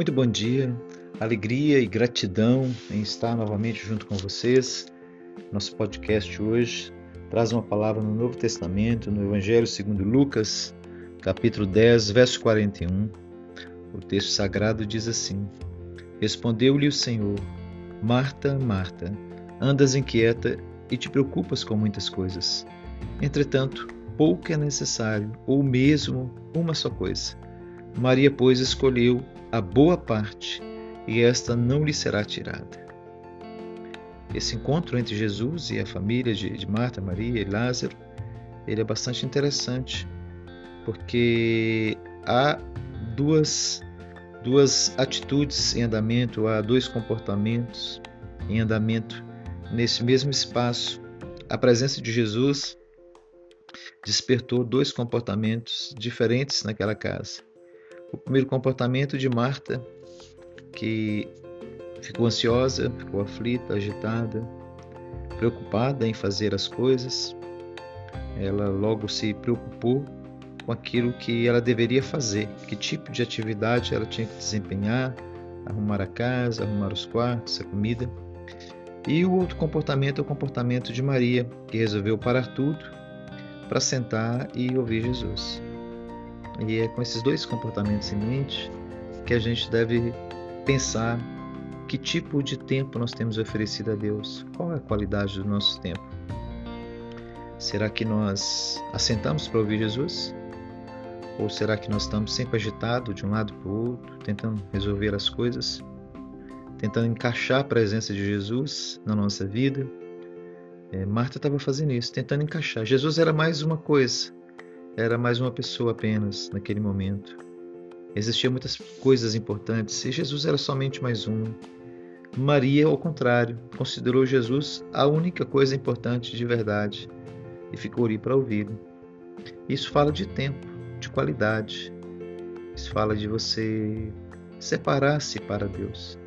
Muito bom dia, alegria e gratidão em estar novamente junto com vocês. Nosso podcast hoje traz uma palavra no Novo Testamento, no Evangelho segundo Lucas, capítulo 10, verso 41. O texto sagrado diz assim: Respondeu-lhe o Senhor: Marta, Marta, andas inquieta e te preocupas com muitas coisas. Entretanto, pouco é necessário, ou mesmo uma só coisa. Maria, pois, escolheu a boa parte, e esta não lhe será tirada. Esse encontro entre Jesus e a família de, de Marta, Maria e Lázaro, ele é bastante interessante, porque há duas, duas atitudes em andamento, há dois comportamentos em andamento nesse mesmo espaço. A presença de Jesus despertou dois comportamentos diferentes naquela casa. O primeiro comportamento de Marta, que ficou ansiosa, ficou aflita, agitada, preocupada em fazer as coisas. Ela logo se preocupou com aquilo que ela deveria fazer, que tipo de atividade ela tinha que desempenhar, arrumar a casa, arrumar os quartos, a comida. E o outro comportamento é o comportamento de Maria, que resolveu parar tudo para sentar e ouvir Jesus. E é com esses dois comportamentos em mente que a gente deve pensar que tipo de tempo nós temos oferecido a Deus, qual é a qualidade do nosso tempo. Será que nós assentamos para ouvir Jesus? Ou será que nós estamos sempre agitados de um lado para o outro, tentando resolver as coisas, tentando encaixar a presença de Jesus na nossa vida? É, Marta estava fazendo isso, tentando encaixar. Jesus era mais uma coisa, era mais uma pessoa apenas naquele momento. Existiam muitas coisas importantes e Jesus era somente mais uma. Maria, ao contrário, considerou Jesus a única coisa importante de verdade e ficou ali para ouvi-lo. Isso fala de tempo, de qualidade. Isso fala de você separar-se para Deus.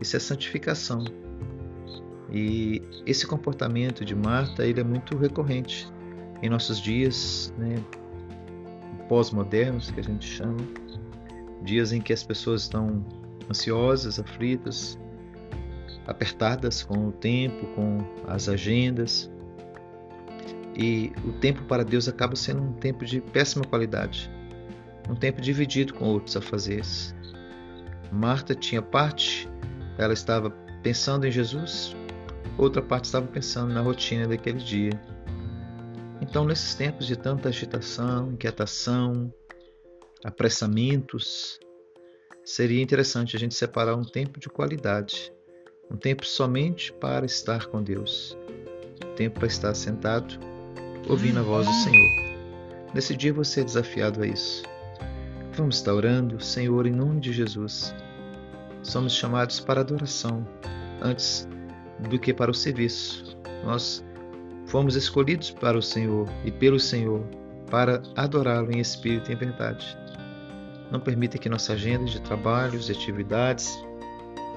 Isso é santificação. E esse comportamento de Marta ele é muito recorrente em nossos dias, né, pós-modernos, que a gente chama, dias em que as pessoas estão ansiosas, aflitas, apertadas com o tempo, com as agendas. E o tempo para Deus acaba sendo um tempo de péssima qualidade, um tempo dividido com outros afazeres. Marta tinha parte, ela estava pensando em Jesus, outra parte estava pensando na rotina daquele dia. Então, nesses tempos de tanta agitação, inquietação, apressamentos, seria interessante a gente separar um tempo de qualidade, um tempo somente para estar com Deus, um tempo para estar sentado, ouvindo a voz do Senhor. Nesse dia você é desafiado a isso. Vamos estar orando, Senhor, em nome de Jesus. Somos chamados para adoração antes do que para o serviço. Nós Fomos escolhidos para o Senhor e pelo Senhor para adorá-lo em espírito e em verdade. Não permita que nossa agenda de trabalhos e atividades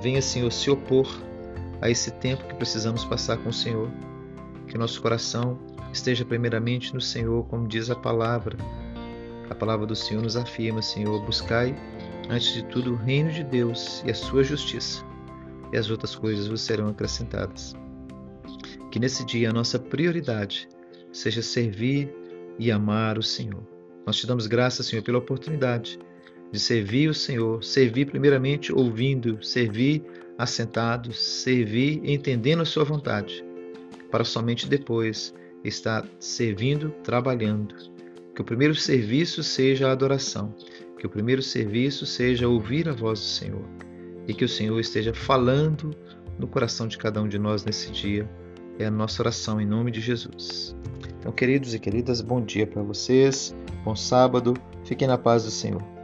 venha, Senhor, se opor a esse tempo que precisamos passar com o Senhor. Que nosso coração esteja primeiramente no Senhor, como diz a palavra. A palavra do Senhor nos afirma, Senhor, buscai antes de tudo o reino de Deus e a sua justiça, e as outras coisas vos serão acrescentadas. Que nesse dia a nossa prioridade seja servir e amar o Senhor. Nós te damos graças, Senhor, pela oportunidade de servir o Senhor, servir primeiramente ouvindo, servir assentado, servir entendendo a sua vontade, para somente depois estar servindo, trabalhando. Que o primeiro serviço seja a adoração, que o primeiro serviço seja ouvir a voz do Senhor e que o Senhor esteja falando no coração de cada um de nós nesse dia é a nossa oração em nome de Jesus. Então, queridos e queridas, bom dia para vocês, bom sábado, fiquem na paz do Senhor.